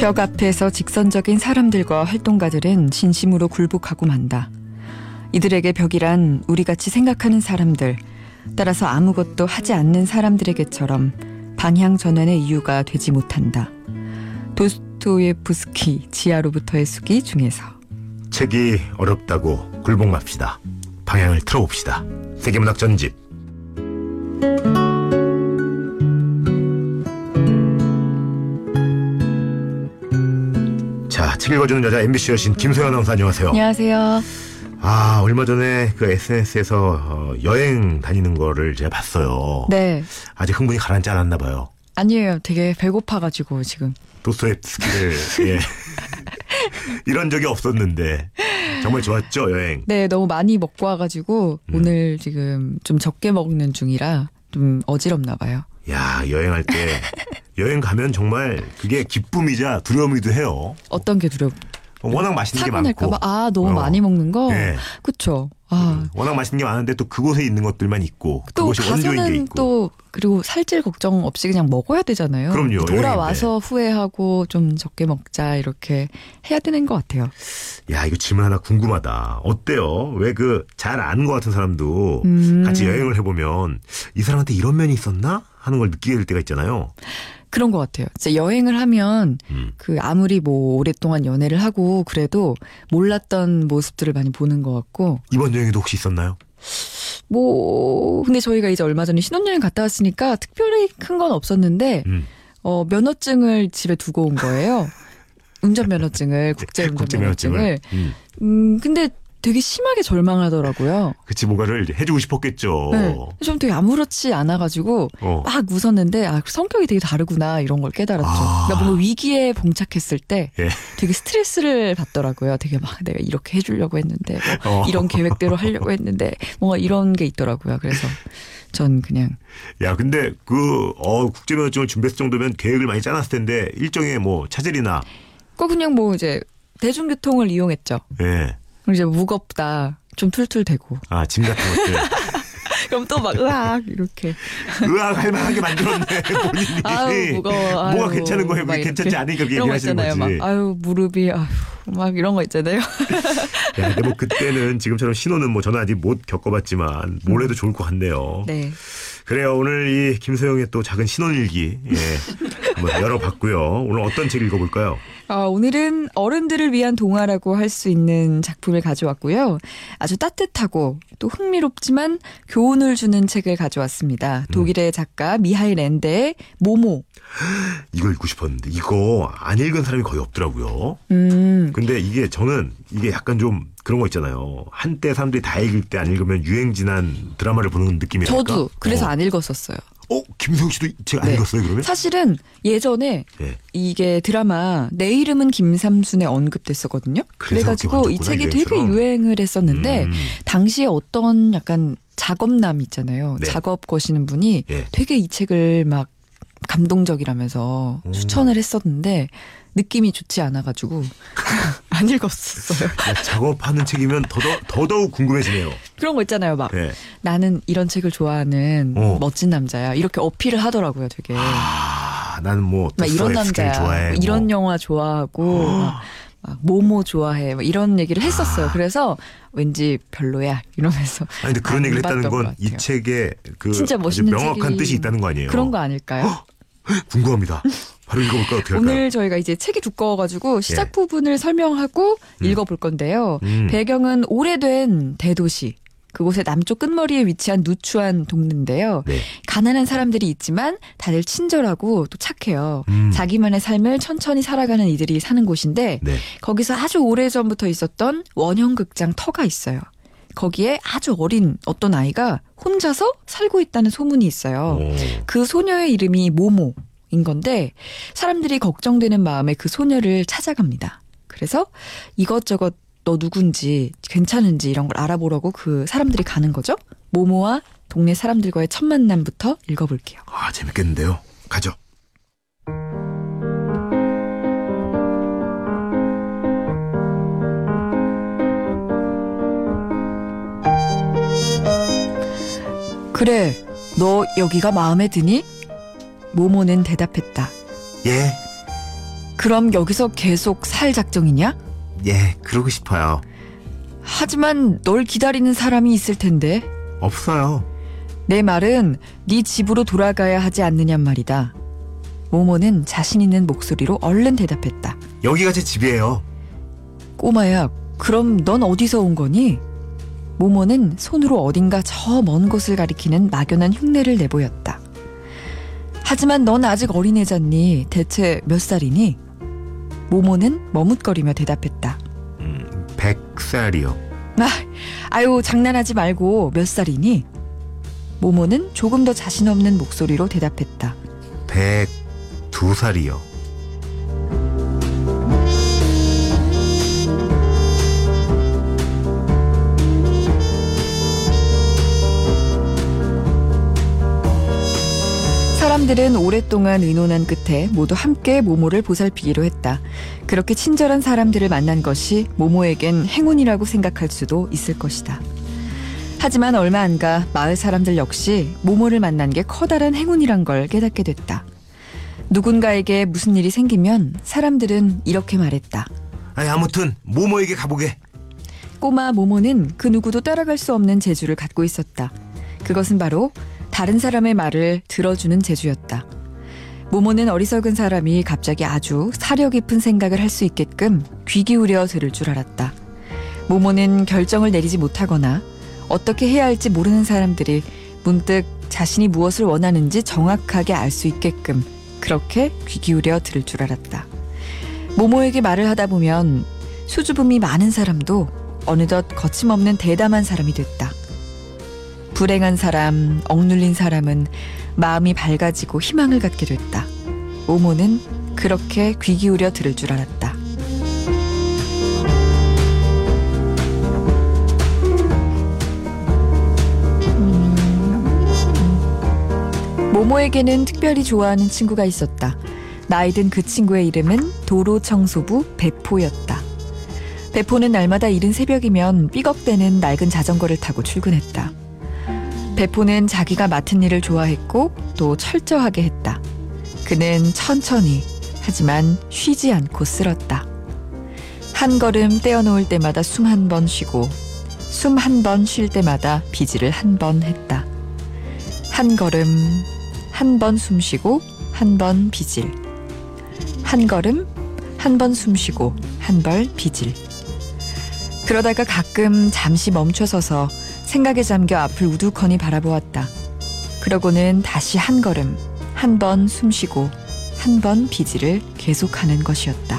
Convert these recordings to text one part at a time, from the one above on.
벽 앞에서 직선적인 사람들과 활동가들은 진심으로 굴복하고 만다. 이들에게 벽이란 우리같이 생각하는 사람들, 따라서 아무것도 하지 않는 사람들에게처럼 방향 전환의 이유가 되지 못한다. 도스토예프스키 지하로부터의 수기 중에서 책이 어렵다고 굴복 맙시다. 방향을 틀어봅시다. 세계문학 전집. 책 읽어주는 여자 MBC 여신 김소연 아나운서 안녕하세요. 안녕하세요. 아, 얼마 전에 그 SNS에서 어, 여행 다니는 거를 제가 봤어요. 네. 아직 흥분이 가라앉지 않았나 봐요. 아니에요. 되게 배고파가지고 지금. 도스토옙스키를 예. 이런 적이 없었는데 정말 좋았죠 여행. 네, 너무 많이 먹고 와가지고 음. 오늘 지금 좀 적게 먹는 중이라 좀 어지럽나 봐요. 야 여행할 때 여행 가면 정말 그게 기쁨이자 두려움이기도 해요. 어떤 게 두려워? 워낙 맛있는 게 많고. 아, 너무 어. 많이 먹는 거? 예. 그쵸. 아. 워낙 맛있는 게 많은데 또 그곳에 있는 것들만 있고 또 그것이 원조인 게 가서는 있고. 또 그리고 살찔 걱정 없이 그냥 먹어야 되잖아요. 그럼요, 돌아와서 후회하고 좀 적게 먹자 이렇게 해야 되는 것 같아요. 야 이거 질문 하나 궁금하다. 어때요? 왜 그 잘 아는 것 같은 사람도 음. 같이 여행을 해보면 이 사람한테 이런 면이 있었나 하는 걸 느끼게 될 때가 있잖아요. 그런 것 같아요. 진짜 여행을 하면 음. 그 아무리 뭐 오랫동안 연애를 하고 그래도 몰랐던 모습들을 많이 보는 것 같고 이번 여행에도 혹시 있었나요? 뭐 근데 저희가 이제 얼마 전에 신혼여행 갔다 왔으니까 특별히 큰 건 없었는데 음. 어 면허증을 집에 두고 온 거예요. 운전면허증을 국제 운전면허증을. 음. 음 근데 되게 심하게 절망하더라고요. 그치 뭔가를 해주고 싶었겠죠. 네. 좀 되게 아무렇지 않아가지고 어. 막 웃었는데 아 성격이 되게 다르구나 이런 걸 깨달았죠. 아. 그러니까 뭔가 위기에 봉착했을 때 예. 되게 스트레스를 받더라고요. 되게 막 내가 이렇게 해주려고 했는데 뭐 어. 이런 계획대로 하려고 했는데 뭔가 이런 게 있더라고요. 그래서 전 그냥 야, 근데 그, 어, 국제면허증을 준비했을 정도면 계획을 많이 짜놨을 텐데, 일정에 뭐, 차질이나, 꼭 그냥 뭐 이제 대중교통을 이용했죠. 예. 이제 무겁다. 좀 툴툴대고. 아, 짐 같은 것들. 그럼 또 막 으악 이렇게. 으악, 할 만하게 만들었네, 본인이. 아유 무거워. 아유, 뭐가 괜찮은 거예요? 막 그게 괜찮지. 않으니까 그렇게 얘기하시는. 거지. 막 아유 무릎이 아유 막 이런 거 있잖아요. 야, 근데 뭐 그때는 지금처럼 신호는 뭐 저는 아직 못 겪어봤지만, 뭘 해도 좋을 것 같네요. 네. 그래요. 오늘 이 김소영의 또 작은 신혼일기, 예. 한번 열어봤고요. 오늘 어떤 책 읽어볼까요? 어, 오늘은 어른들을 위한 동화라고 할 수 있는 작품을 가져왔고요. 아주 따뜻하고 또 흥미롭지만 교훈을 주는 책을 가져왔습니다. 독일의 작가 미하일 렌데의 모모. 이거 읽고 싶었는데, 이거 안 읽은 사람이 거의 없더라고요. 음, 근데 이게 저는 이게 약간 좀 그런 거 있잖아요. 한때 사람들이 다 읽을 때 안 읽으면 유행 지난 드라마를 보는 느낌이랄까. 저도 그래서 어. 안 읽었었어요. 어, 김성 씨도 제가 안 네. 읽었어요, 그러면? 사실은 예전에 네. 이게 드라마 내 이름은 김삼순에 언급됐었거든요. 그래서 그래가지고 이 책이 되게 유행처럼. 유행을 했었는데 음. 당시에 어떤 약간 작업남 있잖아요. 네. 작업 거시는 분이 예. 되게 이 책을 막 감동적이라면서 음. 추천을 했었는데 느낌이 좋지 않아가지고 안 읽었었어요. 야, 작업하는 책이면 더더, 더더욱 궁금해지네요. 그런 거 있잖아요. 막 네. 나는 이런 책을 좋아하는 어. 멋진 남자야. 이렇게 어필을 하더라고요. 되게. 아, 나는 뭐, 막 이런 남자야. 좋아해. 뭐 이런 뭐. 영화 좋아하고 막, 막 모모 좋아해. 막 이런 얘기를 했었어요. 아. 그래서 왠지 별로야 이러면서 아니, 근데 그런 안 얘기를 했다는 건것 이. 책에 그 진짜 멋있는 명확한 책이 뜻이 있다는 거 아니에요? 그런 거 아닐까요? 궁금합니다. 바로 읽어볼까요? 어떻게 할까요? 오늘 저희가 이제 책이 두꺼워가지고 시작 예. 부분을 설명하고 음. 읽어볼 건데요. 음. 배경은 오래된 대도시. 그곳의 남쪽 끝머리에 위치한 누추한 동네인데요. 네. 가난한 사람들이 있지만 다들 친절하고 또 착해요. 음. 자기만의 삶을 천천히 살아가는 이들이 사는 곳인데 네. 거기서 아주 오래전부터 있었던 원형 극장 터가 있어요. 거기에 아주 어린 어떤 아이가 혼자서 살고 있다는 소문이 있어요. 오. 그 소녀의 이름이 모모 인 건데 사람들이 걱정되는 마음에 그 소녀를 찾아갑니다. 그래서 이것저것 너 누군지 괜찮은지 이런 걸 알아보려고 그 사람들이 가는 거죠. 모모와 동네 사람들과의 첫 만남부터 읽어볼게요. 아, 재밌겠는데요. 가죠. 그래, 너 여기가 마음에 드니? 모모는 대답했다. 예. 그럼 여기서 계속 살 작정이냐? 예, 그러고 싶어요. 하지만 널 기다리는 사람이 있을 텐데. 없어요. 내 말은 네 집으로 돌아가야 하지 않느냔 말이다. 모모는 자신 있는 목소리로 얼른 대답했다. 여기가 제 집이에요. 꼬마야, 그럼 넌 어디서 온 거니? 모모는 손으로 어딘가 저 먼 곳을 가리키는 막연한 흉내를 내보였다. 하지만 넌 아직 어린애잖니. 대체 몇 살이니? 모모는 머뭇거리며 대답했다. 음, 100살이요. 아, 아유, 장난하지 말고 몇 살이니? 모모는 조금 더 자신 없는 목소리로 대답했다. 102살이요. 사람들은 오랫동안 의논한 끝에 모두 함께 모모를 보살피기로 했다. 그렇게 친절한 사람들을 만난 것이 모모에겐 행운이라고 생각할 수도 있을 것이다. 하지만 얼마 안 가 마을 사람들 역시 모모를 만난 게 커다란 행운이란 걸 깨닫게 됐다. 누군가에게 무슨 일이 생기면 사람들은 이렇게 말했다. 아니 아무튼 모모에게 가보게. 꼬마 모모는 그 누구도 따라갈 수 없는 재주를 갖고 있었다. 그것은 바로 다른 사람의 말을 들어주는 재주였다. 모모는 어리석은 사람이 갑자기 아주 사려 깊은 생각을 할 수 있게끔 귀 기울여 들을 줄 알았다. 모모는 결정을 내리지 못하거나 어떻게 해야 할지 모르는 사람들이 문득 자신이 무엇을 원하는지 정확하게 알 수 있게끔 그렇게 귀 기울여 들을 줄 알았다. 모모에게 말을 하다 보면 수줍음이 많은 사람도 어느덧 거침없는 대담한 사람이 됐다. 불행한 사람, 억눌린 사람은 마음이 밝아지고 희망을 갖게 됐다. 모모는 그렇게 귀 기울여 들을 줄 알았다. 모모에게는 특별히 좋아하는 친구가 있었다. 나이 든 그 친구의 이름은 도로 청소부 배포였다. 배포는 날마다 이른 새벽이면 삐걱대는 낡은 자전거를 타고 출근했다. 배포는 자기가 맡은 일을 좋아했고 또 철저하게 했다. 그는 천천히 하지만 쉬지 않고 쓸었다. 한 걸음 떼어놓을 때마다 숨 한 번 쉬고 숨 한 번 쉴 때마다 비지를 한 번 했다. 한 걸음 한 번 숨쉬고 한 번 비질. 한 걸음 한 번 숨쉬고 한 벌 비질. 그러다가 가끔 잠시 멈춰서서 생각에 잠겨 앞을 우두커니 바라보았다. 그러고는 다시 한 걸음, 한 번 숨쉬고, 한 번 비지를 계속하는 것이었다.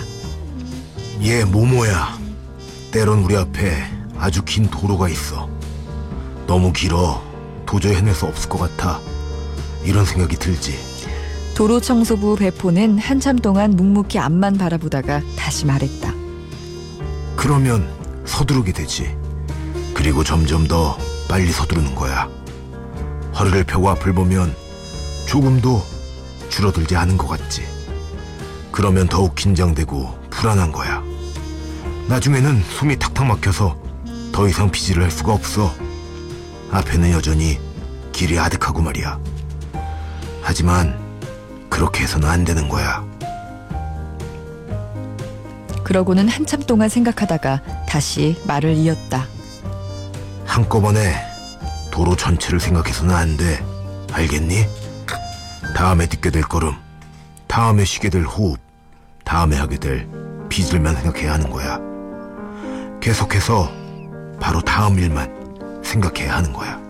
얘 모모야. 때론 우리 앞에 아주 긴 도로가 있어. 너무 길어. 도저히 해낼 수 없을 것 같아. 이런 생각이 들지. 도로 청소부 배포는 한참 동안 묵묵히 앞만 바라보다가 다시 말했다. 그러면 서두르게 되지. 그리고 점점 더 빨리 서두르는 거야. 허리를 펴고 앞을 보면 조금도 줄어들지 않은 것 같지. 그러면 더욱 긴장되고 불안한 거야. 나중에는 숨이 탁탁 막혀서 더 이상 비질을 할 수가 없어. 앞에는 여전히 길이 아득하고 말이야. 하지만 그렇게 해서는 안 되는 거야. 그러고는 한참 동안 생각하다가 다시 말을 이었다. 한꺼번에 도로 전체를 생각해서는 안 돼. 알겠니? 다음에 듣게 될 걸음, 다음에 쉬게 될 호흡, 다음에 하게 될 빚을만 생각해야 하는 거야. 계속해서 바로 다음 일만 생각해야 하는 거야.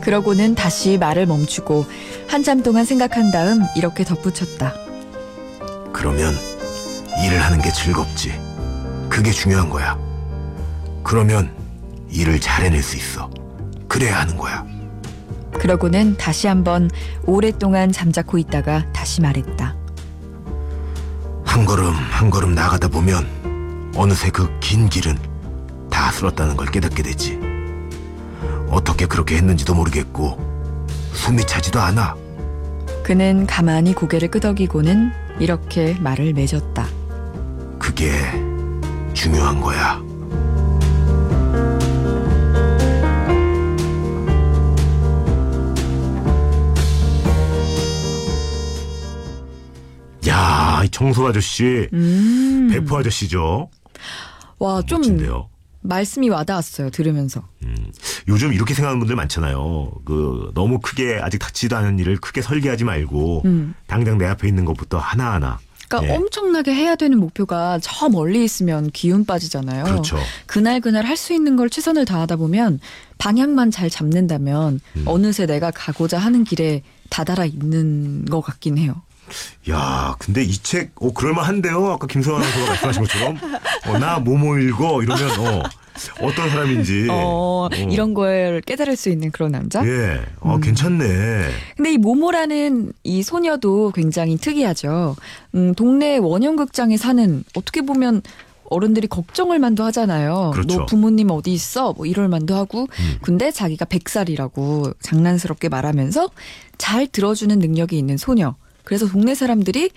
그러고는 다시 말을 멈추고 한참 동안 생각한 다음 이렇게 덧붙였다. 그러면 일을 하는 게 즐겁지. 그게 중요한 거야. 그러면 일을 잘 해낼 수 있어. 그래야 하는 거야. 그러고는 다시 한번 오랫동안 잠자코 있다가 다시 말했다. 한 걸음 한 걸음 나가다 보면 어느새 그 긴 길은 다 쓸었다는 걸 깨닫게 되지. 어떻게 그렇게 했는지도 모르겠고 숨이 차지도 않아. 그는 가만히 고개를 끄덕이고는 이렇게 말을 맺었다. 그게 중요한 거야. 야, 이 청소 아저씨, 음. 배포 아저씨죠. 와, 좀 멋진데요. 말씀이 와닿았어요. 들으면서. 요즘 이렇게 생각하는 분들 많잖아요. 그 너무 크게 아직 닥치지도 않은 일을 크게 설계하지 말고 음. 당장 내 앞에 있는 것부터 하나하나. 그러니까 예. 엄청나게 해야 되는 목표가 저 멀리 있으면 기운 빠지잖아요. 그렇죠. 그날 그날 할 수 있는 걸 최선을 다하다 보면 방향만 잘 잡는다면 음. 어느새 내가 가고자 하는 길에 다다라 있는 것 같긴 해요. 야, 근데 이 책, 어, 그럴만한데요? 아까 김성환 아나운서가 말씀하신 것처럼. 어, 나 뭐뭐 읽어. 이러면, 어, 어떤 사람인지. 어, 이런 걸 깨달을 수 있는 그런 남자? 예. 어, 음. 괜찮네. 근데 이 모모라는 이 소녀도 굉장히 특이하죠. 음, 동네 원형극장에 사는 어떻게 보면 어른들이 걱정을 만도 하잖아요. 그렇죠. 너 부모님 어디 있어? 뭐 이럴 만도 하고. 음. 근데 자기가 백살이라고 장난스럽게 말하면서 잘 들어주는 능력이 있는 소녀. 그래서 동네 사람들이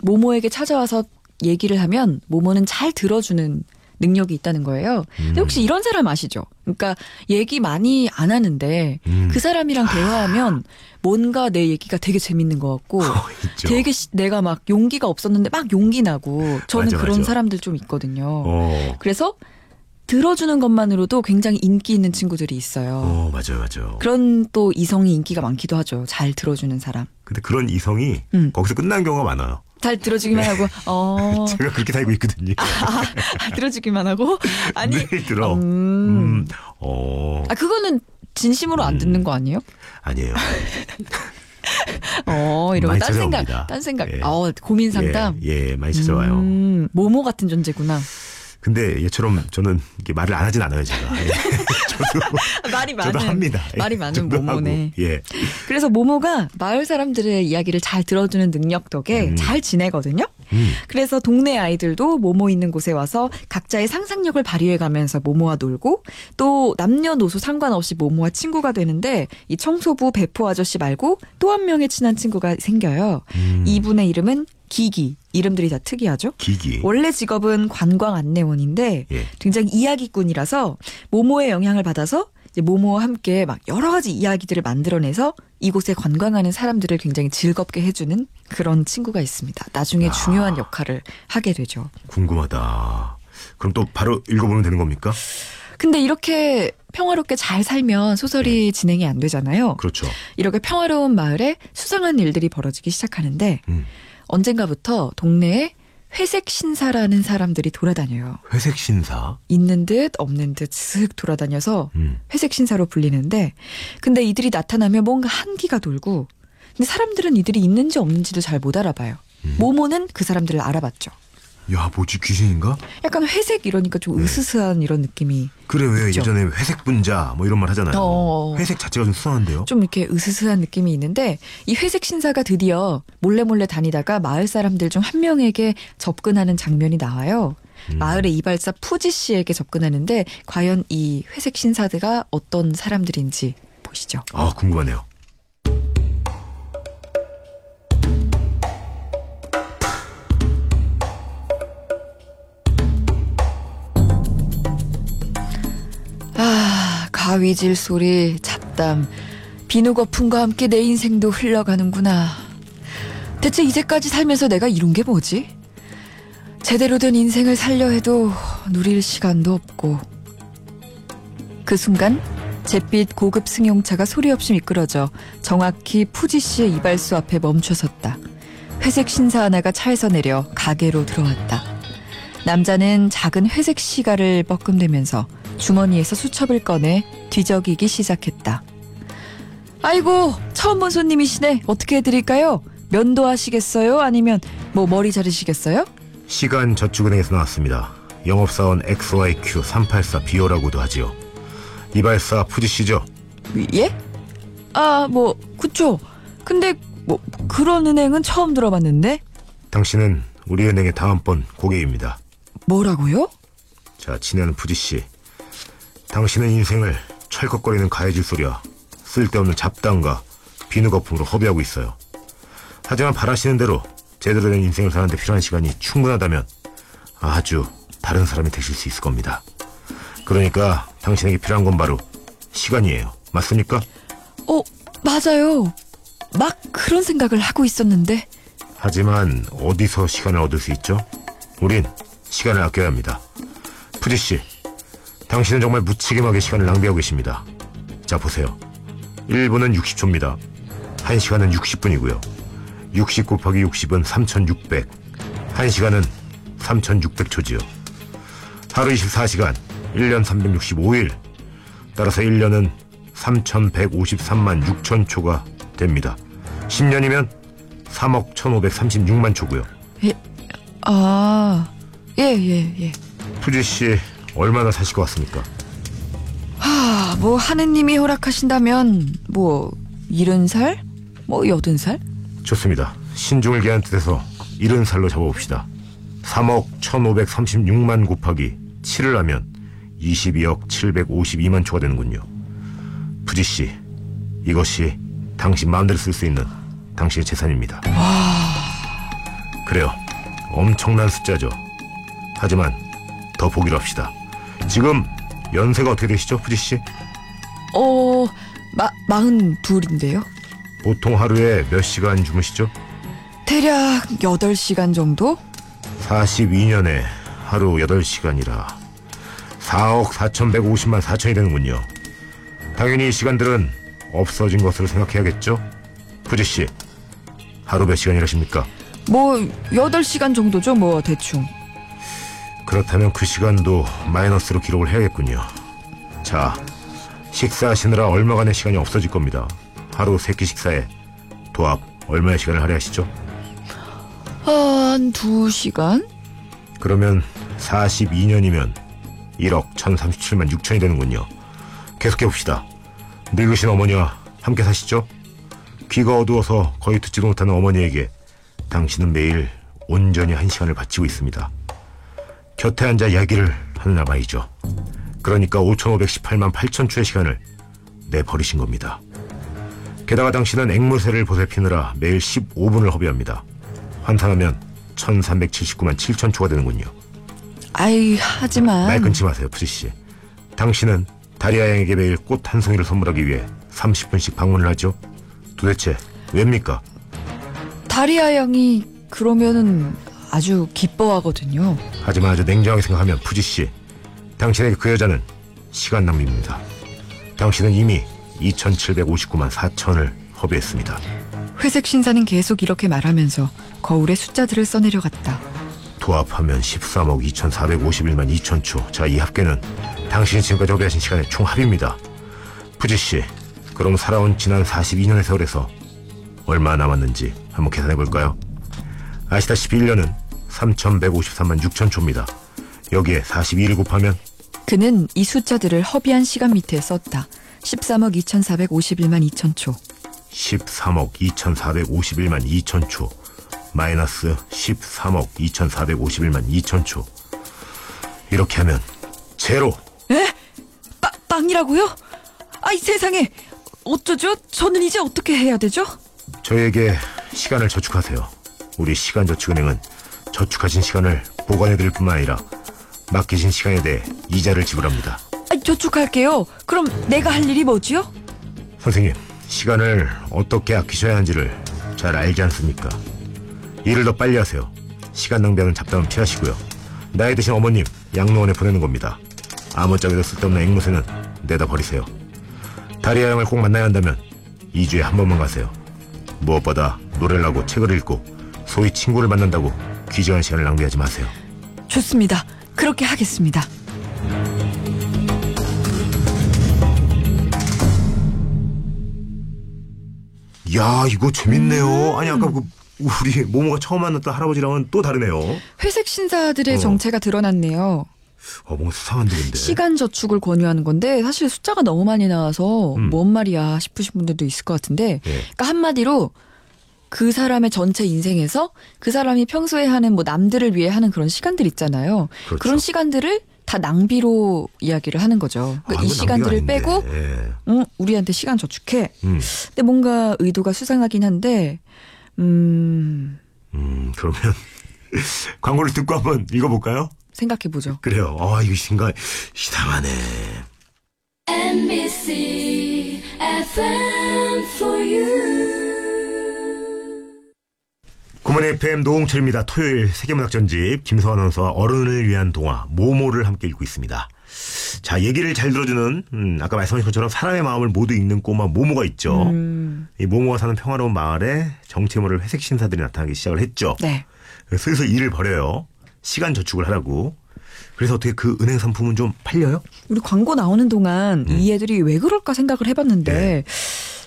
모모에게 찾아와서 얘기를 하면 모모는 잘 들어주는 능력이 있다는 거예요. 근데 혹시 이런 사람 아시죠? 그러니까 얘기 많이 안 하는데 음. 그 사람이랑 대화하면 뭔가 내 얘기가 되게 재밌는 것 같고 어. 되게 시- 내가 막 용기가 없었는데 막 용기 나고 저는 맞아, 그런 맞아. 사람들 좀 있거든요. 어, 그래서 들어주는 것만으로도 굉장히 인기 있는 친구들이 있어요. 어, 맞아요, 맞아요. 그런 또 이성이 인기가 많기도 하죠. 잘 들어주는 사람. 근데 그런 이성이 음. 거기서 끝난 경우가 많아요. 잘 들어주기만 하고 어 제가 그렇게 살고 있거든요. 아, 들어주기만 하고 아니 늘 들어. 음. 음, 어, 아 그거는 진심으로 안 음. 듣는 거 아니에요? 아니에요. 어 이러고 딴 생각 찾아옵니다. 딴 생각 예. 어 고민 상담 예, 예, 많이 찾아와요. 음, 모모 같은 존재구나. 근데 얘처럼 저는 이게 말을 안 하진 않아요, 제가. 예. 말이 저도 합니다. 예, 말이 많은 저도 모모네. 하고, 예. 그래서 모모가 마을 사람들의 이야기를 잘 들어주는 능력 덕에 음. 잘 지내거든요. 음. 그래서 동네 아이들도 모모 있는 곳에 와서 각자의 상상력을 발휘해 가면서 모모와 놀고 또 남녀노소 상관없이 모모와 친구가 되는데 이 청소부 배포 아저씨 말고 또 한 명의 친한 친구가 생겨요. 음. 이분의 이름은 기기. 이름들이 다 특이하죠. 기기. 원래 직업은 관광 안내원인데 예. 굉장히 이야기꾼이라서 모모의 영향을 받아서 모모와 함께 막 여러 가지 이야기들을 만들어내서 이곳에 관광하는 사람들을 굉장히 즐겁게 해주는 그런 친구가 있습니다. 나중에 야. 중요한 역할을 하게 되죠. 궁금하다. 그럼 또 바로 읽어보면 되는 겁니까? 근데 이렇게 평화롭게 잘 살면 소설이 진행이 안 되잖아요. 그렇죠. 이렇게 평화로운 마을에 수상한 일들이 벌어지기 시작하는데 음. 언젠가부터 동네에 회색 신사라는 사람들이 돌아다녀요. 회색 신사. 있는 듯 없는 듯슥 돌아다녀서 음. 회색 신사로 불리는데 근데 이들이 나타나면 뭔가 한기가 돌고 근데 사람들은 이들이 있는지 없는지도 잘 못 알아봐요. 음. 모모는 그 사람들을 알아봤죠. 야, 뭐지 귀신인가? 약간 회색 이러니까 좀 네. 으스스한 이런 느낌이 그래 왜 있죠. 예전에 회색 분자 뭐 이런 말 하잖아요. 어. 회색 자체가 좀 수상한데요. 좀 이렇게 으스스한 느낌이 있는데 이 회색 신사가 드디어 몰래 몰래 다니다가 마을 사람들 중 한 명에게 접근하는 장면이 나와요. 음. 마을의 이발사 푸지 씨에게 접근하는데 과연 이 회색 신사들가 어떤 사람들인지 보시죠. 아 궁금하네요. 아, 가위질 소리, 잡담, 비누 거품과 함께 내 인생도 흘러가는구나. 대체 이제까지 살면서 내가 이룬 게 뭐지? 제대로 된 인생을 살려 해도 누릴 시간도 없고. 그 순간 잿빛 고급 승용차가 소리 없이 미끄러져 정확히 푸지 씨의 이발소 앞에 멈춰섰다. 회색 신사 하나가 차에서 내려 가게로 들어왔다. 남자는 작은 회색 시가를 뻐끔대면서 주머니에서 수첩을 꺼내 뒤적이기 시작했다. 아이고, 처음 본 손님이시네. 어떻게 해드릴까요? 면도 하시겠어요? 아니면 뭐 머리 자르시겠어요? 시간 저축은행에서 나왔습니다. 영업사원 XYQ 384 비오라고도 하지요. 이발사 푸지 씨죠? 예? 아, 뭐, 그쵸. 근데 뭐 그런 은행은 처음 들어봤는데 당신은 우리 은행의 다음번 고객입니다. 뭐라고요? 자, 친애하는 푸지 씨. 당신은 인생을 철컥거리는 가해질 소리와 쓸데없는 잡담과 비누 거품으로 허비하고 있어요. 하지만 바라시는 대로 제대로 된 인생을 사는데 필요한 시간이 충분하다면 아주 다른 사람이 되실 수 있을 겁니다. 그러니까 당신에게 필요한 건 바로 시간이에요. 맞습니까? 어, 맞아요. 막 그런 생각을 하고 있었는데 하지만 어디서 시간을 얻을 수 있죠? 우린 시간을 아껴야 합니다. 푸지 씨, 당신은 정말 무책임하게 시간을 낭비하고 계십니다. 자, 보세요. 1분은 60초입니다. 1시간은 60분이고요. 60 곱하기 60은 3600. 1시간은 3600초지요. 하루 24시간, 1년 365일. 따라서 1년은 3153만 6천 초가 됩니다. 10년이면 3억 1536만 초고요. 예, 아, 예, 예, 예. 푸지 씨 얼마나 사실 것 같습니까? 아, 뭐 하느님이 허락하신다면 뭐 일흔 살, 뭐 여든 살? 좋습니다. 신중을 기한 뜻에서 70살로 잡아봅시다. 3억 1536만 곱하기 7을 하면 22억 752만 초가 되는군요. 푸지 씨, 이것이 당신 마음대로 쓸 수 있는 당신의 재산입니다. 그래요. 엄청난 숫자죠. 하지만 더 보기로 합시다. 지금 연세가 어떻게 되시죠, 푸지 씨? 어, 마 마흔 둘인데요. 보통 하루에 몇 시간 주무시죠? 대략 8시간 정도? 42년에 하루 8시간이라 4억 4,150만 4천이 되는군요. 당연히 이 시간들은 없어진 것으로 생각해야겠죠? 푸지 씨, 하루 몇 시간 일하십니까? 뭐 8시간 정도죠, 뭐 대충. 그렇다면 그 시간도 마이너스로 기록을 해야겠군요. 자, 식사하시느라 얼마간의 시간이 없어질 겁니다. 하루 세 끼 식사에 도합 얼마의 시간을 할애하시죠? 한 2시간? 그러면 42년이면 1억 1037만 6천이 되는군요. 계속해 봅시다. 늙으신 어머니와 함께 사시죠? 귀가 어두워서 거의 듣지도 못하는 어머니에게 당신은 매일 온전히 한 시간을 바치고 있습니다. 곁에 앉아 이야기를 하느냐 말이죠. 그러니까 5,518만 8천 초의 시간을 내버리신 겁니다. 게다가 당신은 앵무새를 보살피느라 매일 15분을 허비합니다. 환산하면 1379만 7천 초가 되는군요. 아이, 하지만 말 끊지 마세요, 푸지 씨. 당신은 다리아 양에게 매일 꽃 한 송이를 선물하기 위해 30분씩 방문을 하죠. 도대체 왜입니까? 다리아 양이 그러면은 아주 기뻐하거든요. 하지만 아주 냉정하게 생각하면 푸지 씨, 당신에게 그 여자는 시간 낭비입니다. 당신은 이미 2,759만 4천을 허비했습니다. 회색 신사는 계속 이렇게 말하면서 거울에 숫자들을 써내려갔다. 도합하면 13억 2,451만 2천 초. 자, 이 합계는 당신이 지금까지 허비하신 시간의 총 합입니다. 푸지 씨, 그럼 살아온 지난 42년의 세월에서 얼마 남았는지 한번 계산해 볼까요? 아시다시피 1년은 3,153만 6천 초입니다. 여기에 42를 곱하면 그는 이 숫자들을 허비한 시간 밑에 썼다. 13억 2,451만 2천 초. 13억 2,451만 2천 초 마이너스 13억 2,451만 2천 초 이렇게 하면 제로 에? 빵, 빵이라고요? 아이 세상에 어쩌죠? 저는 이제 어떻게 해야 되죠? 저희에게 시간을 저축하세요. 우리 시간저축은행은 저축하신 시간을 보관해 드릴 뿐만 아니라 맡기신 시간에 대해 이자를 지불합니다. 아, 저축할게요. 그럼 내가 할 일이 뭐지요? 선생님, 시간을 어떻게 아끼셔야 하는지를 잘 알지 않습니까? 일을 더 빨리 하세요. 시간 낭비하는 잡담은 피하시고요. 나이 드신 어머님 양로원에 보내는 겁니다. 아무짝에도 쓸데없는 앵무새는 내다 버리세요. 다리아 양을 꼭 만나야 한다면 2주에 한 번만 가세요. 무엇보다 노래를 하고 책을 읽고 소위 친구를 만난다고 귀중한 시간을 낭비하지 마세요. 좋습니다. 그렇게 하겠습니다. 야 이거 재밌네요. 아니 아까 그 우리 모모가 처음 만났던 할아버지랑은 또 다르네요. 회색 신사들의 어. 정체가 드러났네요. 어 뭔가 수상한데 근데. 시간 저축을 권유하는 건데 사실 숫자가 너무 많이 나와서 음. 뭔 말이야 싶으신 분들도 있을 것 같은데 예. 그러니까 한마디로 그 사람의 전체 인생에서 그 사람이 평소에 하는 뭐 남들을 위해 하는 그런 시간들 있잖아요. 그렇죠. 그런 시간들을 다 낭비로 이야기를 하는 거죠. 그러니까 아, 이 시간들을 빼고. 예. 응, 우리한테 시간 저축해. 음, 근데 뭔가 의도가 수상하긴 한데 음 음 그러면 광고를 듣고 한번 읽어볼까요? 생각해 보죠. 그래요. 아 이거 신가 이상하네. NBC FM for you. 구몬 FM 노홍철입니다. 토요일 세계문학 전집 김소아 아나운서와 어른을 위한 동화 모모를 함께 읽고 있습니다. 자 얘기를 잘 들어주는 음, 아까 말씀하신 것처럼 사람의 마음을 모두 읽는 꼬마 모모가 있죠. 음, 이 모모가 사는 평화로운 마을에 정체모를 회색 신사들이 나타나기 시작을 했죠. 네. 그래서 슬슬 일을 벌여요. 시간 저축을 하라고. 그래서 어떻게 그 은행 상품은 좀 팔려요? 우리 광고 나오는 동안 음. 이 애들이 왜 그럴까 생각을 해봤는데 네.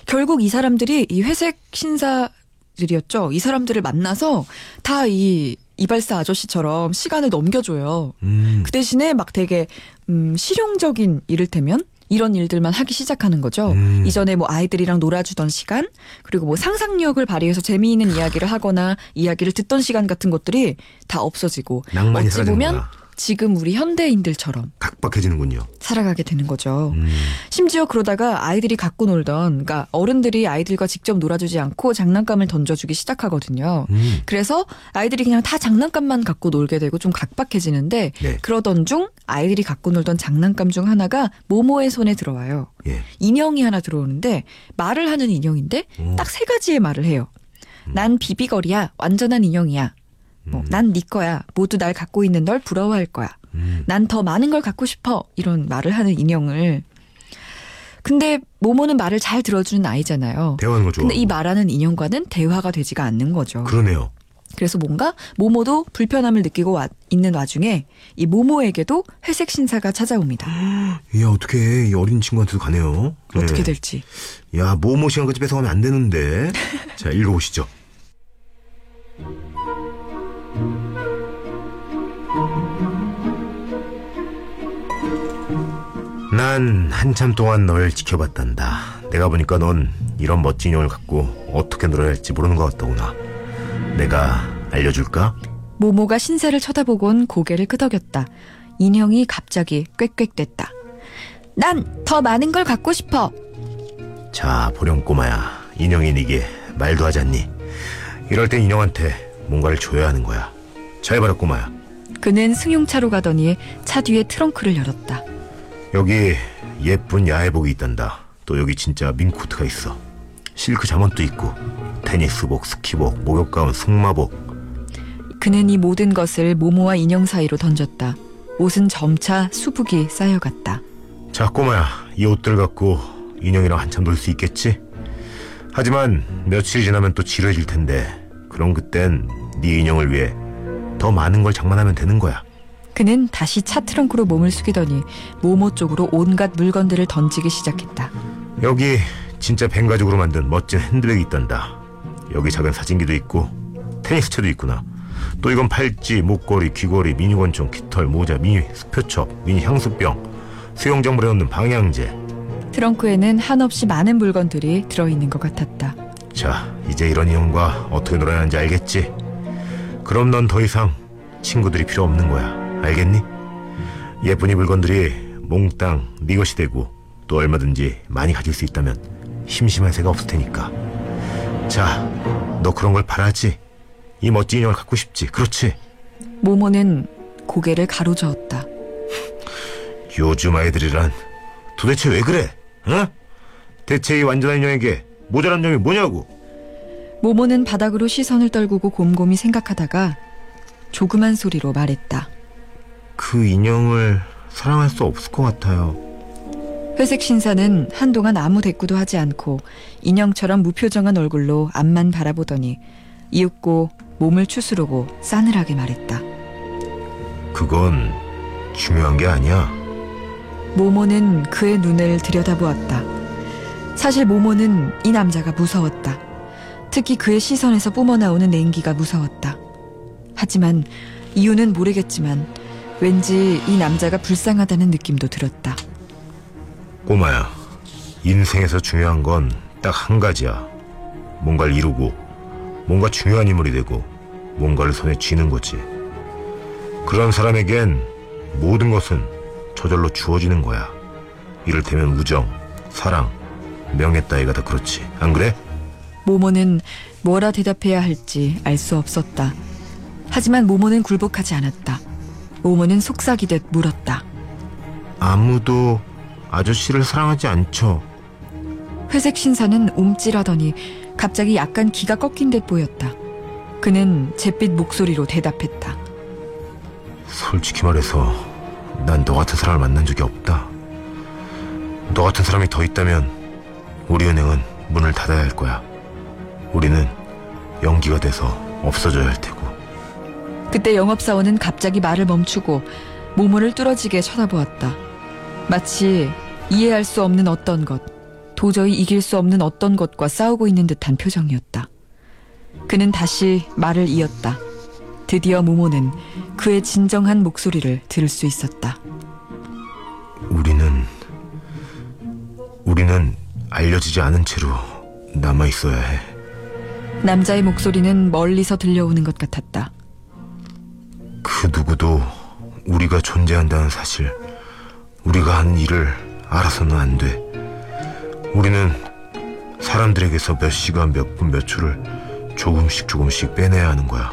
결국 이 사람들이 이 회색 신사 들이었죠. 이 사람들을 만나서 다 이 이발사 아저씨처럼 시간을 넘겨줘요. 음. 그 대신에 막 되게 음, 실용적인 이를테면 이런 일들만 하기 시작하는 거죠. 음. 이전에 뭐 아이들이랑 놀아주던 시간, 그리고 뭐 상상력을 발휘해서 재미있는 이야기를 하거나 이야기를 듣던 시간 같은 것들이 다 없어지고 낭만이 어찌 보면 사라지는구나. 지금 우리 현대인들처럼 각박해지는군요. 살아가게 되는 거죠. 음. 심지어 그러다가 아이들이 갖고 놀던, 그러니까 어른들이 아이들과 직접 놀아주지 않고 장난감을 던져주기 시작하거든요. 음. 그래서 아이들이 그냥 다 장난감만 갖고 놀게 되고 좀 각박해지는데 네. 그러던 중 아이들이 갖고 놀던 장난감 중 하나가 모모의 손에 들어와요. 예. 인형이 하나 들어오는데 말을 하는 인형인데 오. 딱세 가지의 말을 해요. 난 비비거리야. 완전한 인형이야. 뭐, 음. 난네 거야. 모두 날 갖고 있는 널 부러워할 거야. 음. 난더 많은 걸 갖고 싶어. 이런 말을 하는 인형을. 근데 모모는 말을 잘 들어주는 아이잖아요. 대화하는 거 좋아. 근데 이 말하는 인형과는 대화가 되지가 않는 거죠. 그러네요. 그래서 뭔가 모모도 불편함을 느끼고 와- 있는 와중에 이 모모에게도 회색 신사가 찾아옵니다. 야 어떻게 이 어린 친구한테도 가네요. 어떻게 네. 될지. 야 모모 시간까지 뺏어가면 안 되는데. 자 읽어보시죠. 난 한참 동안 널 지켜봤단다. 내가 보니까 넌 이런 멋진 인형을 갖고 어떻게 놀아야 할지 모르는 것 같더구나. 내가 알려줄까? 모모가 신사를 쳐다보곤 고개를 끄덕였다. 인형이 갑자기 꽥꽥댔다. 난 더 많은 걸 갖고 싶어. 자, 보령 꼬마야. 인형이 네게 말도 하지 않니? 이럴 땐 인형한테 뭔가를 줘야 하는 거야. 잘 봐라 꼬마야. 그는 승용차로 가더니 차 뒤에 트렁크를 열었다. 여기 예쁜 야외복이 있단다. 또 여기 진짜 민코트가 있어. 실크 잠옷도 있고 테니스복, 스키복, 목욕가운, 승마복. 그는 이 모든 것을 모모와 인형 사이로 던졌다. 옷은 점차 수북이 쌓여갔다. 자, 꼬마야. 이 옷들 갖고 인형이랑 한참 놀 수 있겠지? 하지만 며칠 지나면 또 지루해질 텐데 그럼 그땐 네 인형을 위해 더 많은 걸 장만하면 되는 거야. 그는 다시 차 트렁크로 몸을 숙이더니 모모 쪽으로 온갖 물건들을 던지기 시작했다. 여기 진짜 벤 가죽으로 만든 멋진 핸드백이 있단다. 여기 작은 사진기도 있고 테니스채도 있구나. 또 이건 팔찌, 목걸이, 귀걸이, 미니 권총, 깃털, 모자, 미니 스표첩, 미니 향수병, 수영장 물에 넣는 방향제. 트렁크에는 한없이 많은 물건들이 들어있는 것 같았다. 자, 이제 이런 인형과 어떻게 놀아야 하는지 알겠지? 그럼 넌 더 이상 친구들이 필요 없는 거야. 알겠니? 예쁜 이 물건들이 몽땅 네 것이 되고 또 얼마든지 많이 가질 수 있다면 심심할 새가 없을 테니까. 자, 너 그런 걸 바라지? 이 멋진 인형을 갖고 싶지? 그렇지? 모모는 고개를 가로저었다. 요즘 아이들이란 도대체 왜 그래? 어? 대체 이 완전한 인형에게 모자란 점이 뭐냐고? 모모는 바닥으로 시선을 떨구고 곰곰이 생각하다가 조그만 소리로 말했다. 그 인형을 사랑할 수 없을 것 같아요. 회색 신사는 한동안 아무 대꾸도 하지 않고 인형처럼 무표정한 얼굴로 앞만 바라보더니 이윽고 몸을 추스르고 싸늘하게 말했다. 그건 중요한 게 아니야. 모모는 그의 눈을 들여다보았다. 사실 모모는 이 남자가 무서웠다. 특히 그의 시선에서 뿜어나오는 냉기가 무서웠다. 하지만 이유는 모르겠지만 왠지 이 남자가 불쌍하다는 느낌도 들었다. 꼬마야, 인생에서 중요한 건 딱 한 가지야. 뭔가를 이루고, 뭔가 중요한 인물이 되고, 뭔가를 손에 쥐는 거지. 그런 사람에겐 모든 것은 저절로 주어지는 거야. 이를테면 우정, 사랑, 명예 따위가 다 그렇지. 안 그래? 모모는 뭐라 대답해야 할지 알 수 없었다. 하지만 모모는 굴복하지 않았다. 모모는 속삭이듯 물었다. 아무도 아저씨를 사랑하지 않죠. 회색 신사는 움찔하더니 갑자기 약간 기가 꺾인 듯 보였다. 그는 잿빛 목소리로 대답했다. 솔직히 말해서 난 너 같은 사람을 만난 적이 없다. 너 같은 사람이 더 있다면 우리 은행은 문을 닫아야 할 거야. 우리는 연기가 돼서 없어져야 할 테고. 그때 영업사원은 갑자기 말을 멈추고 모모를 뚫어지게 쳐다보았다. 마치 이해할 수 없는 어떤 것, 도저히 이길 수 없는 어떤 것과 싸우고 있는 듯한 표정이었다. 그는 다시 말을 이었다. 드디어 모모는 그의 진정한 목소리를 들을 수 있었다. 우리는 우리는 알려지지 않은 채로 남아 있어야 해. 남자의 목소리는 멀리서 들려오는 것 같았다. 그 누구도 우리가 존재한다는 사실, 우리가 한 일을 알아서는 안 돼. 우리는 사람들에게서 몇 시간, 몇 분, 몇 초를 조금씩 조금씩 빼내야 하는 거야.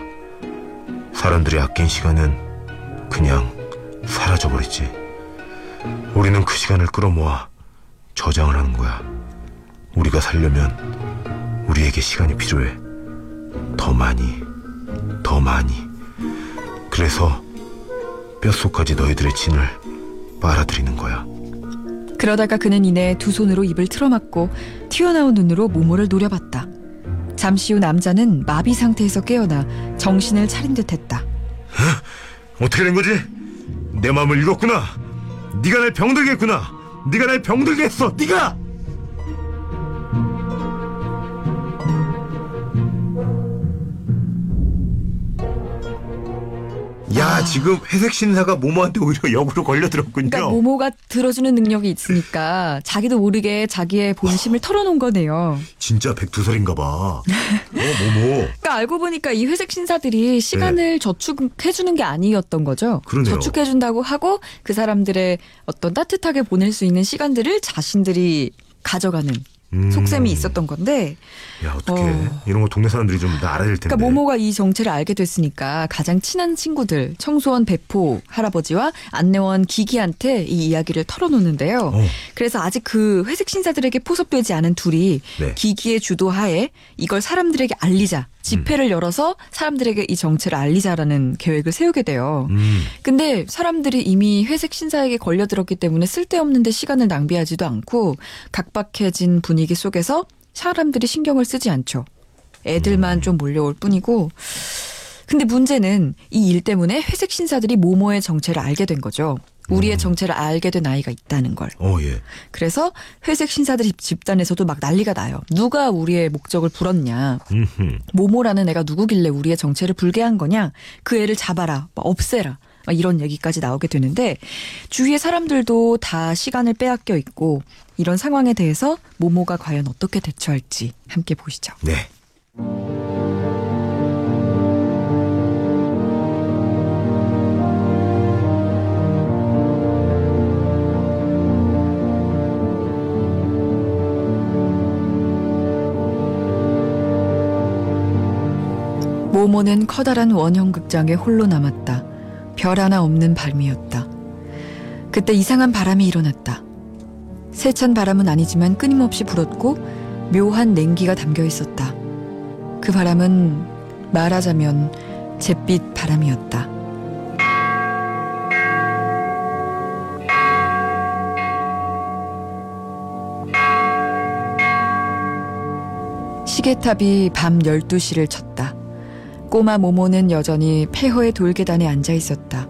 사람들이 아낀 시간은 그냥 사라져버리지. 우리는 그 시간을 끌어모아 저장을 하는 거야. 우리가 살려면 우리에게 시간이 필요해. 더 많이, 더 많이. 그래서 뼛속까지 너희들의 진을 빨아들이는 거야. 그러다가 그는 이내 두 손으로 입을 틀어막고 튀어나온 눈으로 모모를 노려봤다. 잠시 후 남자는 마비 상태에서 깨어나 정신을 차린 듯했다. 어떻게 된 거지? 내 마음을 읽었구나. 네가 날 병들게 했구나. 네가 날 병들게 했어. 네가. 지금 회색 신사가 모모한테 오히려 역으로 걸려들었군요. 그러니까 모모가 들어주는 능력이 있으니까 자기도 모르게 자기의 본심을 털어놓은 거네요. 진짜 백두설인가 봐. 어 모모. 그러니까 알고 보니까 이 회색 신사들이 시간을 저축해주는 게 아니었던 거죠. 그러네요. 저축해준다고 하고 그 사람들의 어떤 따뜻하게 보낼 수 있는 시간들을 자신들이 가져가는 음. 속셈이 있었던 건데 야 어떻게 어. 이런 거 동네 사람들이 좀 다 알아야 될 텐데. 그러니까 모모가 이 정체를 알게 됐으니까 가장 친한 친구들 청소원 배포 할아버지와 안내원 기기한테 이 이야기를 털어놓는데요. 어. 그래서 아직 그 회색 신사들에게 포섭되지 않은 둘이 네. 기기의 주도하에 이걸 사람들에게 알리자 집회를 열어서 사람들에게 이 정체를 알리자라는 계획을 세우게 돼요. 음. 근데 사람들이 이미 회색 신사에게 걸려들었기 때문에 쓸데없는데 시간을 낭비하지도 않고 각박해진 분위기 속에서 사람들이 신경을 쓰지 않죠. 애들만 좀 몰려올 뿐이고. 근데 문제는 이 일 때문에 회색 신사들이 모모의 정체를 알게 된 거죠. 우리의 정체를 알게 된 아이가 있다는 걸. 어 예. 그래서 회색 신사들 집단에서도 막 난리가 나요. 누가 우리의 목적을 불었냐. 음흠. 모모라는 애가 누구길래 우리의 정체를 불게 한 거냐? 그 애를 잡아라, 막 없애라. 막 이런 얘기까지 나오게 되는데 주위의 사람들도 다 시간을 빼앗겨 있고 이런 상황에 대해서 모모가 과연 어떻게 대처할지 함께 보시죠. 네. 모모는 커다란 원형 극장에 홀로 남았다. 별 하나 없는 밤이었다. 그때 이상한 바람이 일어났다. 세찬 바람은 아니지만 끊임없이 불었고 묘한 냉기가 담겨 있었다. 그 바람은 말하자면 잿빛 바람이었다. 시계탑이 밤 12시를 쳤다. 꼬마 모모는 여전히 폐허의 돌계단에 앉아 있었다.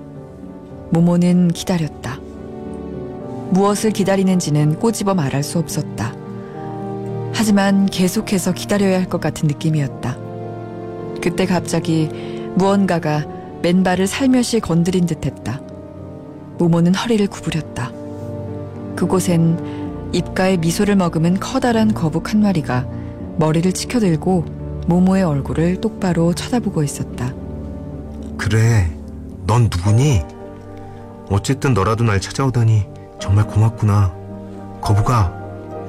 모모는 기다렸다. 무엇을 기다리는지는 꼬집어 말할 수 없었다. 하지만 계속해서 기다려야 할 것 같은 느낌이었다. 그때 갑자기 무언가가 맨발을 살며시 건드린 듯 했다. 모모는 허리를 구부렸다. 그곳엔 입가에 미소를 머금은 커다란 거북 한 마리가 머리를 치켜들고 모모의 얼굴을 똑바로 쳐다보고 있었다. 그래. 넌 누구니? 어쨌든 너라도 날 찾아오다니 정말 고맙구나. 거북아,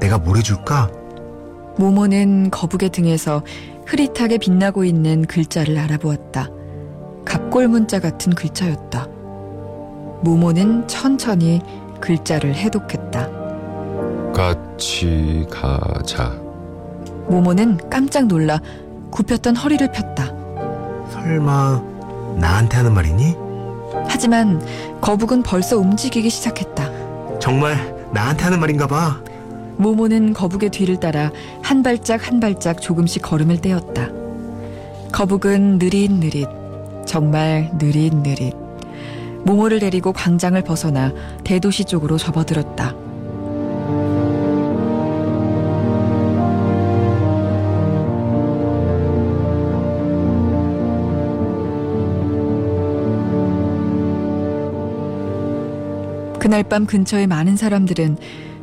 내가 뭘 해줄까? 모모는 거북의 등에서 흐릿하게 빛나고 있는 글자를 알아보았다. 갑골 문자 같은 글자였다. 모모는 천천히 글자를 해독했다. 같이 가자. 모모는 깜짝 놀라 굽혔던 허리를 폈다. 설마 나한테 하는 말이니? 하지만 거북은 벌써 움직이기 시작했다. 정말 나한테 하는 말인가 봐. 모모는 거북의 뒤를 따라 한 발짝 한 발짝 조금씩 걸음을 떼었다. 거북은 느릿느릿, 정말 느릿느릿. 모모를 데리고 광장을 벗어나 대도시 쪽으로 접어들었다. 그날 밤 근처의 많은 사람들은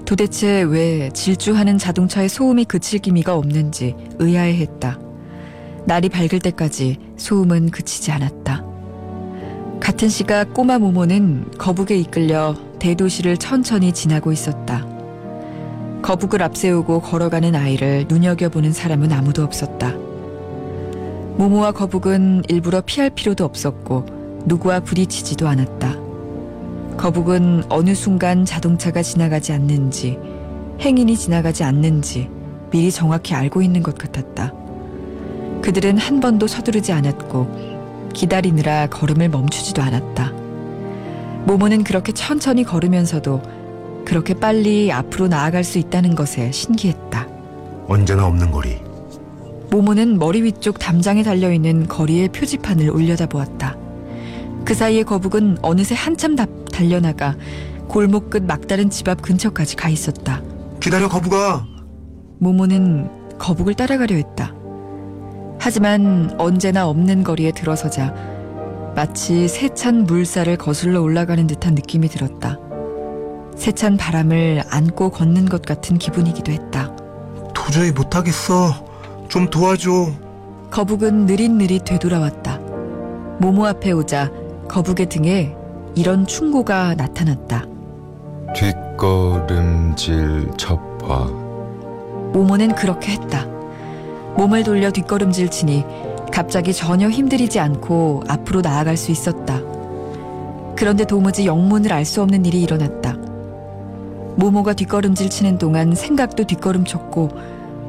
도대체 왜 질주하는 자동차의 소음이 그칠 기미가 없는지 의아해했다. 날이 밝을 때까지 소음은 그치지 않았다. 같은 시각 꼬마 모모는 거북에 이끌려 대도시를 천천히 지나고 있었다. 거북을 앞세우고 걸어가는 아이를 눈여겨보는 사람은 아무도 없었다. 모모와 거북은 일부러 피할 필요도 없었고 누구와 부딪히지도 않았다. 거북은 어느 순간 자동차가 지나가지 않는지 행인이 지나가지 않는지 미리 정확히 알고 있는 것 같았다. 그들은 한 번도 서두르지 않았고 기다리느라 걸음을 멈추지도 않았다. 모모는 그렇게 천천히 걸으면서도 그렇게 빨리 앞으로 나아갈 수 있다는 것에 신기했다. 언제나 없는 거리. 모모는 머리 위쪽 담장에 달려있는 거리의 표지판을 올려다보았다. 그 사이에 거북은 어느새 한참 다, 달려나가 골목 끝 막다른 집 앞 근처까지 가 있었다. 기다려 거북아. 모모는 거북을 따라가려 했다. 하지만 언제나 없는 거리에 들어서자 마치 세찬 물살을 거슬러 올라가는 듯한 느낌이 들었다. 세찬 바람을 안고 걷는 것 같은 기분이기도 했다. 도저히 못하겠어. 좀 도와줘. 거북은 느릿느릿 되돌아왔다. 모모 앞에 오자 거북의 등에 이런 충고가 나타났다. 뒷걸음질 접화. 모모는 그렇게 했다. 몸을 돌려 뒷걸음질 치니 갑자기 전혀 힘들이지 않고 앞으로 나아갈 수 있었다. 그런데 도무지 영문을 알 수 없는 일이 일어났다. 모모가 뒷걸음질 치는 동안 생각도 뒷걸음쳤고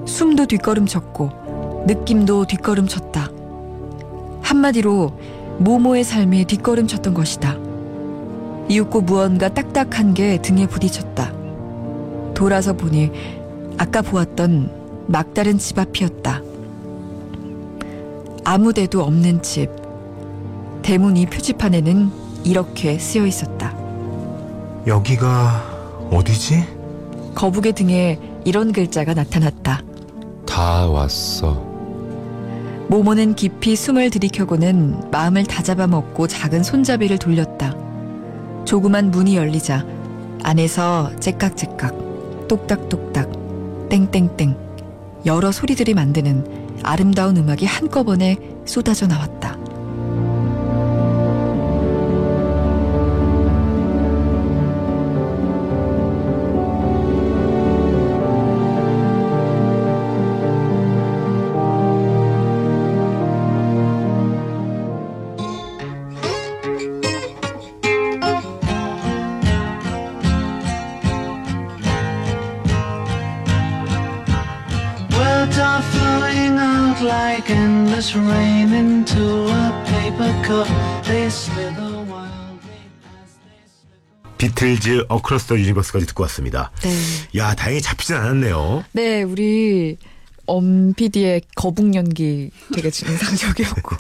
숨도 뒷걸음쳤고 느낌도 뒷걸음쳤다. 한마디로 모모의 삶이 뒷걸음쳤던 것이다. 이윽고 무언가 딱딱한 게 등에 부딪혔다. 돌아서 보니 아까 보았던 막다른 집 앞이었다. 아무 데도 없는 집. 대문 이 표지판에는 이렇게 쓰여 있었다. 여기가 어디지? 거북의 등에 이런 글자가 나타났다. 다 왔어. 모모는 깊이 숨을 들이켜고는 마음을 다잡아 먹고 작은 손잡이를 돌렸다. 조그만 문이 열리자 안에서 째깍째깍, 똑딱똑딱, 땡땡땡 여러 소리들이 만드는 아름다운 음악이 한꺼번에 쏟아져 나왔다. 비틀즈 Across the Universe까지 듣고 왔습니다. 네. 야, 다행히 잡히진 않았네요. 네, 우리 엄 PD의 거북 연기 되게 인상적이었고.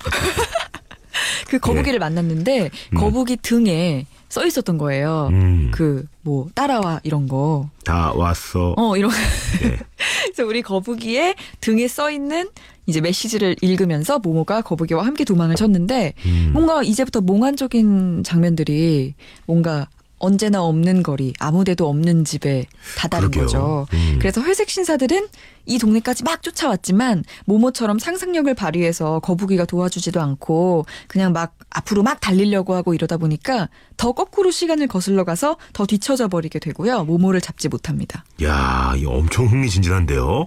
그 거북이를 만났는데 거북이 등에 써 있었던 거예요. 음. 그뭐 따라와 이런 거. 다 왔어. 어, 이런. 네. 그래서 우리 거북이의 등에 써 있는 이제 메시지를 읽으면서 모모가 거북이와 함께 도망을 쳤는데 음. 뭔가 이제부터 몽환적인 장면들이 뭔가 언제나 없는 거리, 아무데도 없는 집에 다다른 그러게요. 거죠. 음. 그래서 회색 신사들은 이 동네까지 막 쫓아왔지만 모모처럼 상상력을 발휘해서 거북이가 도와주지도 않고 그냥 막 앞으로 막 달리려고 하고 이러다 보니까 더 거꾸로 시간을 거슬러 가서 더 뒤처져 버리게 되고요. 모모를 잡지 못합니다. 야, 이거 엄청 흥미진진한데요.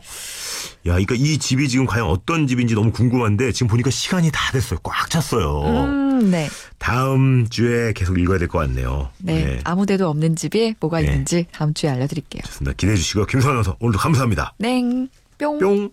야, 그러니까 이 집이 지금 과연 어떤 집인지 너무 궁금한데 지금 보니까 시간이 다 됐어요. 꽉 찼어요. 음, 네. 다음 주에 계속 읽어야 될 것 같네요. 네. 아무데도 없는 집에 뭐가 네. 있는지 다음 주에 알려드릴게요. 좋습니다. 기대해 주시고 김선아서 오늘도 감사합니다. 땡. 뿅. 뿅.